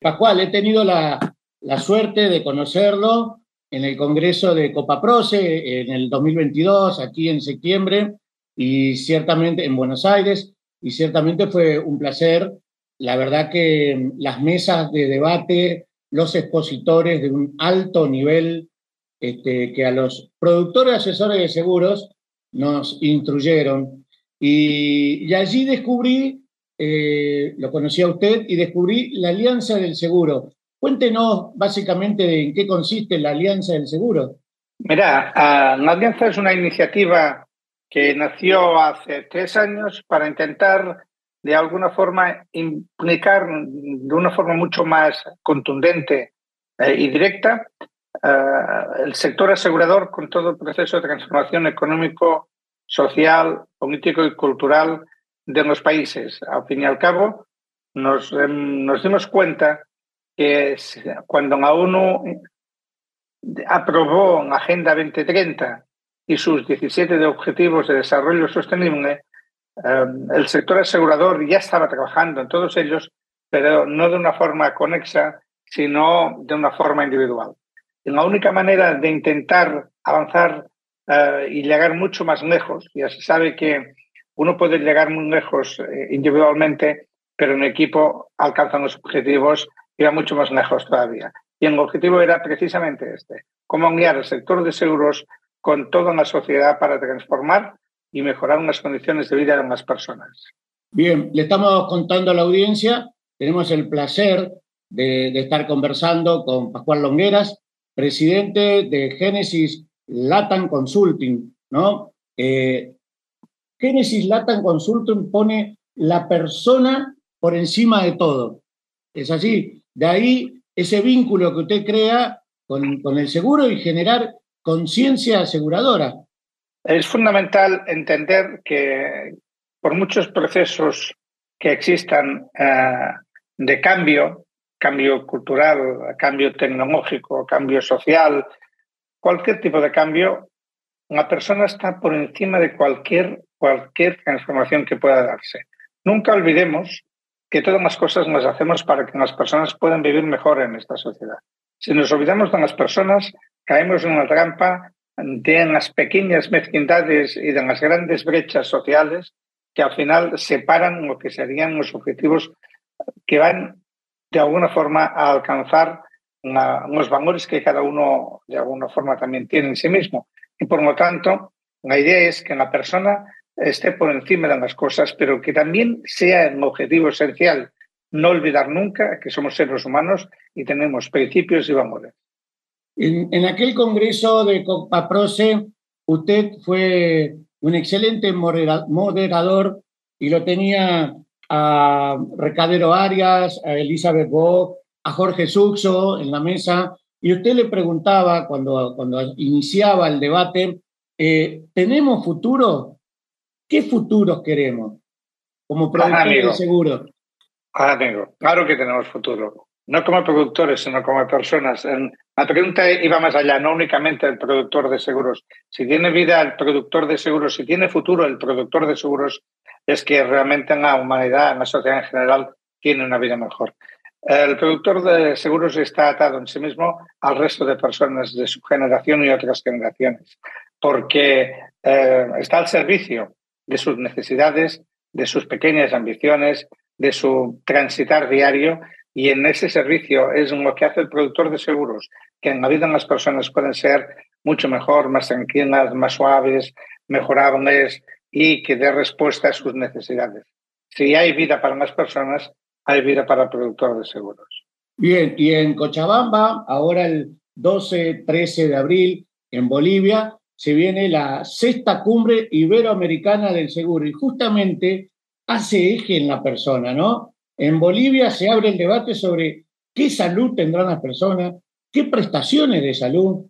Pascual, he tenido la, la suerte de conocerlo en el Congreso de Copaproce en el 2022, aquí en septiembre, y ciertamente en Buenos Aires, y ciertamente fue un placer. La verdad que las mesas de debate, los expositores de un alto nivel, este, que a los productores asesores de seguros nos instruyeron. Y, allí descubrí, eh, lo conocí a usted, y descubrí la Alianza del Seguro. Cuéntenos básicamente en qué consiste la Alianza del Seguro. Mira, la Alianza es una iniciativa que nació hace tres años para intentar de alguna forma implicar de una forma mucho más contundente eh, y directa eh, el sector asegurador con todo el proceso de transformación económico, social, político y cultural de los países. Al fin y al cabo, nos, em, nos dimos cuenta que cuando la ONU aprobó la Agenda 2030 y sus 17 de Objetivos de Desarrollo Sostenible, em, el sector asegurador ya estaba trabajando en todos ellos, pero no de una forma conexa, sino de una forma individual. Y la única manera de intentar avanzar eh, y llegar mucho más lejos, ya se sabe que uno puede llegar muy lejos eh, individualmente, pero en equipo alcanzan los objetivos y va mucho más lejos todavía. Y el objetivo era precisamente este, cómo guiar el sector de seguros con toda la sociedad para transformar y mejorar unas condiciones de vida de las personas. Bien, le estamos contando a la audiencia, tenemos el placer de, estar conversando con Pascual Longueras, presidente de Génesis Latam Consulting, ¿no? Eh, Génesis Latam Consulting pone la persona por encima de todo. Es así. De ahí ese vínculo que usted crea con, con el seguro y generar conciencia aseguradora. Es fundamental entender que por muchos procesos que existan eh, de cambio, cambio cultural, cambio tecnológico, cambio social, cualquier tipo de cambio, una persona está por encima de cualquier, cualquier transformación que pueda darse. Nunca olvidemos que todas las cosas las hacemos para que las personas puedan vivir mejor en esta sociedad. Si nos olvidamos de las personas, caemos en la trampa de las pequeñas mezquindades y de las grandes brechas sociales que al final separan lo que serían los objetivos que van de alguna forma a alcanzar los valores que cada uno de alguna forma también tiene en sí mismo. Y por lo tanto, la idea es que la persona esté por encima de las cosas, pero que también sea un objetivo esencial no olvidar nunca que somos seres humanos y tenemos principios y valores. En, aquel congreso de Copaproce, usted fue un excelente moderador y lo tenía a Recadero Arias, a Elizabeth Bock, a Jorge Suxo en la mesa, y usted le preguntaba cuando, cuando iniciaba el debate, eh, ¿tenemos futuro? ¿Qué futuros queremos como productores de seguro? amigo, claro que tenemos futuro. No como productores, sino como personas. La pregunta iba más allá, no únicamente el productor de seguros. Si tiene vida el productor de seguros, si tiene futuro el productor de seguros, es que realmente en la humanidad, en la sociedad en general, tiene una vida mejor. El productor de seguros está atado en sí mismo al resto de personas de su generación y otras generaciones, porque eh, está al servicio de sus necesidades, de sus pequeñas ambiciones, de su transitar diario y en ese servicio es lo que hace el productor de seguros, que en la vida las personas pueden ser mucho mejor, más tranquilas, más suaves, mejorables y que dé respuesta a sus necesidades. Si hay vida para más personas, hay vida para productor de seguros. Bien, y en Cochabamba, ahora el 12-13 de abril, en Bolivia, se viene la sexta cumbre iberoamericana del seguro y justamente hace eje en la persona, ¿no? En Bolivia se abre el debate sobre qué salud tendrán las personas, qué prestaciones de salud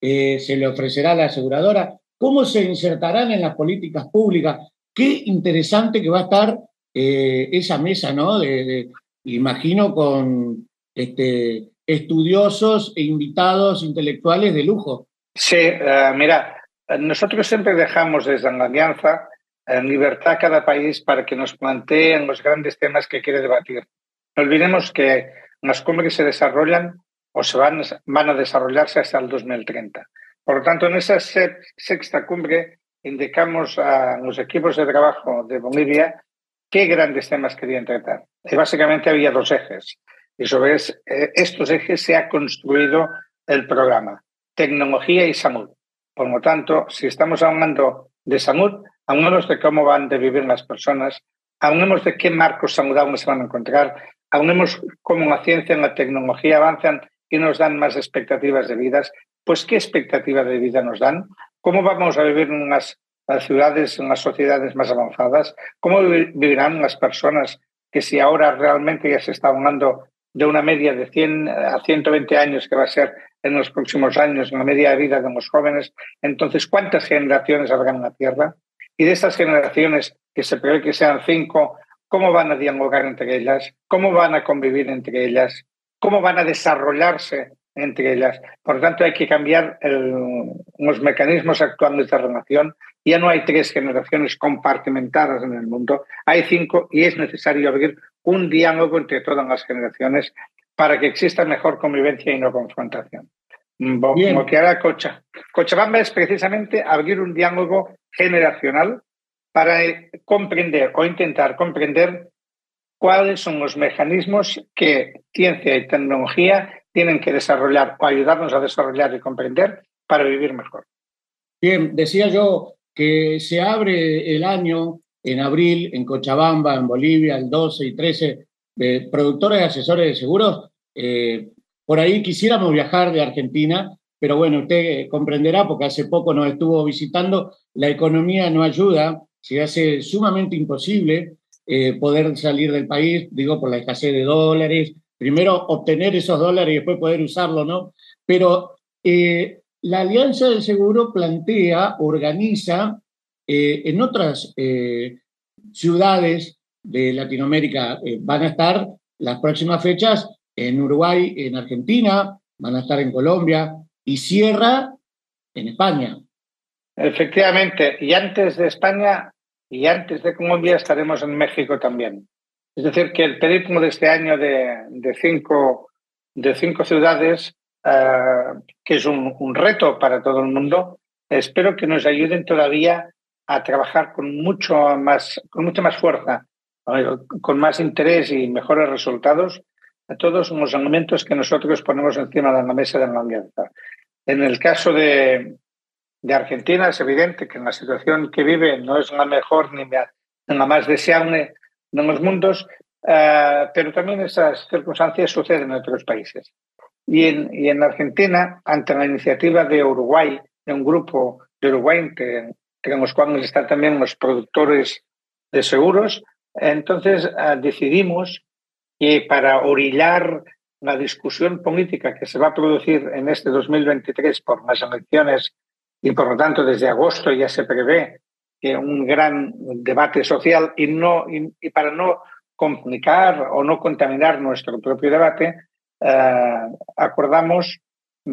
eh, se le ofrecerá a la aseguradora, cómo se insertarán en las políticas públicas. Qué interesante que va a estar eh, esa mesa, ¿no? De, imagino con este, estudiosos e invitados intelectuales de lujo. Sí, eh, mira, nosotros siempre dejamos desde la alianza en libertad a cada país para que nos planteen los grandes temas que quiere debatir. No olvidemos que las cumbres se desarrollan o se van, van a desarrollarse hasta el 2030. Por lo tanto, en esa sexta cumbre indicamos a los equipos de trabajo de Bolivia qué grandes temas querían tratar. Y básicamente había dos ejes. Y sobre eh, estos ejes se ha construido el programa, tecnología y salud. Por lo tanto, si estamos hablando de salud, hablamos de cómo van a vivir las personas, hablemos de qué marcos saludables se van a encontrar, hablemos cómo la ciencia y la tecnología avanzan y nos dan más expectativas de vidas, pues qué expectativas de vida nos dan, cómo vamos a vivir en las, ciudades, en las sociedades más avanzadas, cómo vivirán las personas que si ahora realmente ya se está hablando de una media de 100 a 120 años que va a ser en los próximos años, en la media de vida de los jóvenes, entonces, ¿cuántas generaciones habrá en la Tierra? Y de estas generaciones, que se prevé que sean cinco, ¿cómo van a dialogar entre ellas? ¿Cómo van a convivir entre ellas? cómo van a desarrollarse entre ellas. Por lo tanto, hay que cambiar los mecanismos actuales de relación. Ya no hay tres generaciones compartimentadas en el mundo, hay cinco y es necesario abrir un diálogo entre todas las generaciones para que exista mejor convivencia y no confrontación. Como que hará Cocha. Cochabamba es precisamente abrir un diálogo generacional para comprender o intentar comprender cuáles son los mecanismos que ciencia y tecnología tienen que desarrollar o ayudarnos a desarrollar y comprender para vivir mejor. Bien, decía yo que se abre el año en abril en Cochabamba, en Bolivia, el 12 y 13, de productores y asesores de seguros. Eh, por ahí quisiéramos viajar de Argentina, pero bueno, usted comprenderá, porque hace poco nos estuvo visitando, la economía no ayuda, se hace sumamente imposible eh, poder salir del país, digo, por la escasez de dólares, primero obtener esos dólares y después poder usarlo, ¿no? Pero eh, la Alianza del Seguro plantea, organiza eh, en otras ciudades de Latinoamérica, van a estar las próximas fechas en Uruguay, en Argentina, van a estar en Colombia y cierra en España. Efectivamente, y antes de España y antes de Colombia estaremos en México también. Es decir, que el periplo de este año de, cinco, de cinco ciudades, eh, que es un, un, reto para todo el mundo, espero que nos ayuden todavía a trabajar con mucho más, con mucha más fuerza, con más interés y mejores resultados a todos los elementos que nosotros ponemos encima de la mesa de la alianza. En el caso de, de Argentina es evidente que en la situación que vive no es la mejor ni la más deseable de los mundos, eh, pero también esas circunstancias suceden en otros países. Y en, y en Argentina, ante la iniciativa de Uruguay, de un grupo de Uruguay, entre, los cuales están también los productores de seguros, entonces eh, decidimos que para orillar la discusión política que se va a producir en este 2023 por las elecciones y por lo tanto desde agosto ya se prevé un gran debate social y, no, y, para no complicar o no contaminar nuestro propio debate, eh, acordamos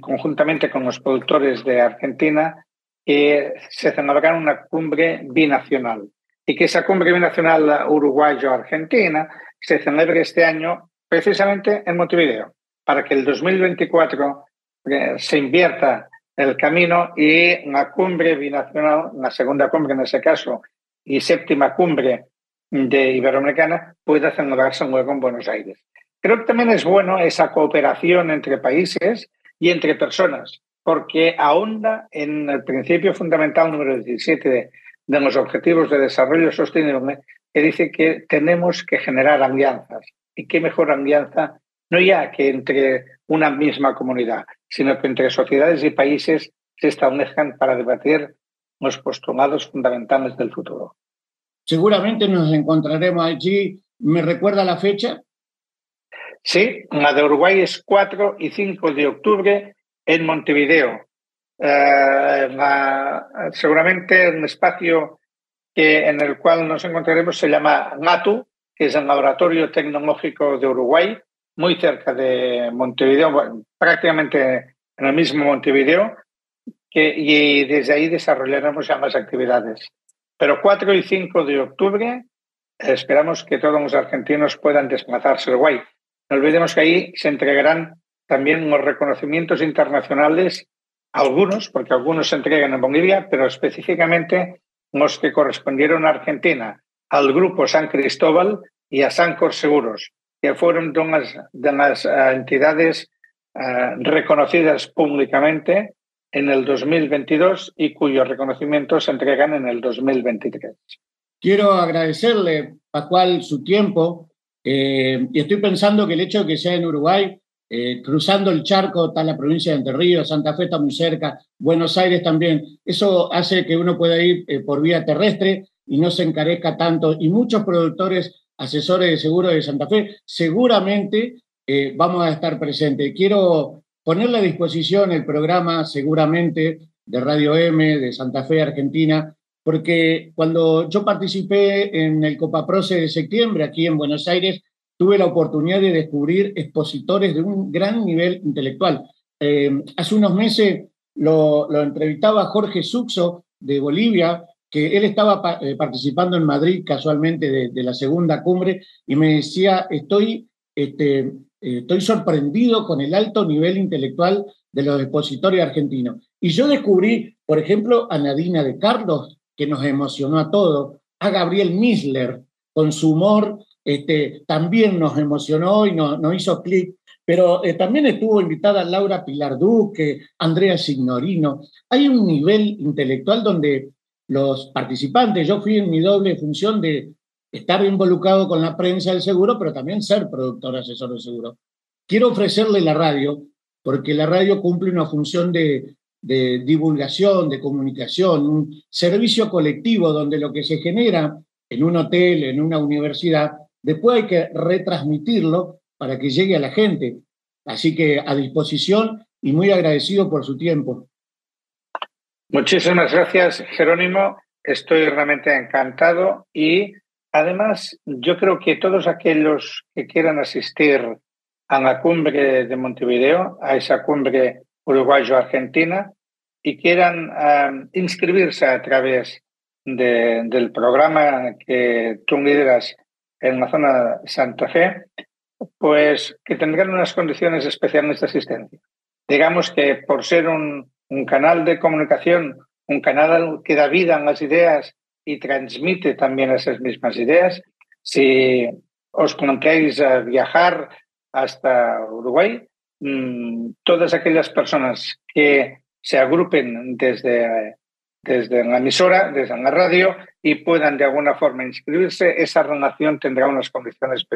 conjuntamente con los productores de Argentina que se celebrará una cumbre binacional y que esa cumbre binacional uruguayo-argentina se celebre este año precisamente en Montevideo, para que el 2024 eh, se invierta el camino y la cumbre binacional, la segunda cumbre en ese caso, y séptima cumbre de Iberoamericana pueda celebrarse luego en Buenos Aires. Creo que también es bueno esa cooperación entre países y entre personas, porque ahonda en el principio fundamental número 17 de, de los Objetivos de Desarrollo Sostenible, que dice que tenemos que generar alianzas. ¿Y qué mejor alianza no ya que entre una misma comunidad, sino que entre sociedades y países se establezcan para debatir los postulados fundamentales del futuro. Seguramente nos encontraremos allí. ¿Me recuerda la fecha? Sí, la de Uruguay es 4 y 5 de octubre en Montevideo. Eh, seguramente un espacio que, en el cual nos encontraremos se llama NATU, que es el Laboratorio Tecnológico de Uruguay, muy cerca de Montevideo, prácticamente en el mismo Montevideo, y desde ahí desarrollaremos más actividades. Pero 4 y 5 de octubre esperamos que todos los argentinos puedan desplazarse a Uruguay. no olvidemos que ahí se entregarán también los reconocimientos internacionales, algunos, porque algunos se entregan en Bolivia, pero específicamente los que correspondieron a Argentina, al Grupo San Cristóbal y a Sancor Seguros, que unas, de las uh, entidades uh, reconocidas públicamente en el 2022 y cuyos reconocimientos se entregan en el 2023. Quiero agradecerle, Pascual, su tiempo eh, y estoy pensando que el hecho de que sea en Uruguay, eh, cruzando el charco está la provincia de Entre Ríos, Santa Fe está muy cerca, Buenos Aires también, eso hace que uno pueda ir eh, por vía terrestre y no se encarezca tanto. Y muchos productores, asesores de seguros de Santa Fe, seguramente eh, vamos a estar presentes. Quiero ponerle a disposición el programa, seguramente, de Radio M, de Santa Fe, Argentina, porque cuando yo participé en el Copaproce de septiembre aquí en Buenos Aires, tuve la oportunidad de descubrir expositores de un gran nivel intelectual. Eh, hace unos meses lo, lo, entrevistaba Jorge Suxo de Bolivia, que él estaba eh, participando en Madrid casualmente de, la segunda cumbre y me decía, estoy, este, eh, estoy sorprendido con el alto nivel intelectual de los expositores argentinos. Y yo descubrí, por ejemplo, a Nadina de Carlos, que nos emocionó a todos, a Gabriel Misler, con su humor, este, también nos emocionó y nos, nos hizo clic, pero eh, también estuvo invitada Laura Pilar Duque, Andrea Signorino. Hay un nivel intelectual donde los participantes, yo fui en mi doble función de estar involucrado con la prensa del seguro, pero también ser productor asesor de seguro. Quiero ofrecerle la radio, porque la radio cumple una función de divulgación, de comunicación, un servicio colectivo donde lo que se genera en un hotel, en una universidad, después hay que retransmitirlo para que llegue a la gente. Así que a disposición y muy agradecido por su tiempo. Muchísimas gracias, Jerónimo. Estoy realmente encantado y además yo creo que todos aquellos que quieran asistir a la cumbre de Montevideo, a esa cumbre uruguayo-argentina y quieran inscribirse a través de, del programa que tú lideras en la zona Santa Fe, pues que tendrán unas condiciones especiales de asistencia. Digamos que por ser un, un canal de comunicación, un canal que da vida a las ideas y transmite también esas mismas ideas, si os planteáis viajar hasta Uruguay, Mm, todas aquellas personas que se agrupen desde, desde la emisora, desde la radio y puedan de alguna forma inscribirse, esa relación tendrá unas condiciones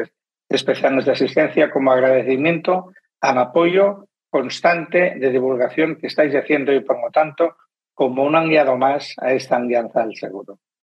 especiales de asistencia como agradecimiento al apoyo constante de divulgación que estáis haciendo y por lo tanto como un aliado más a esta alianza del seguro.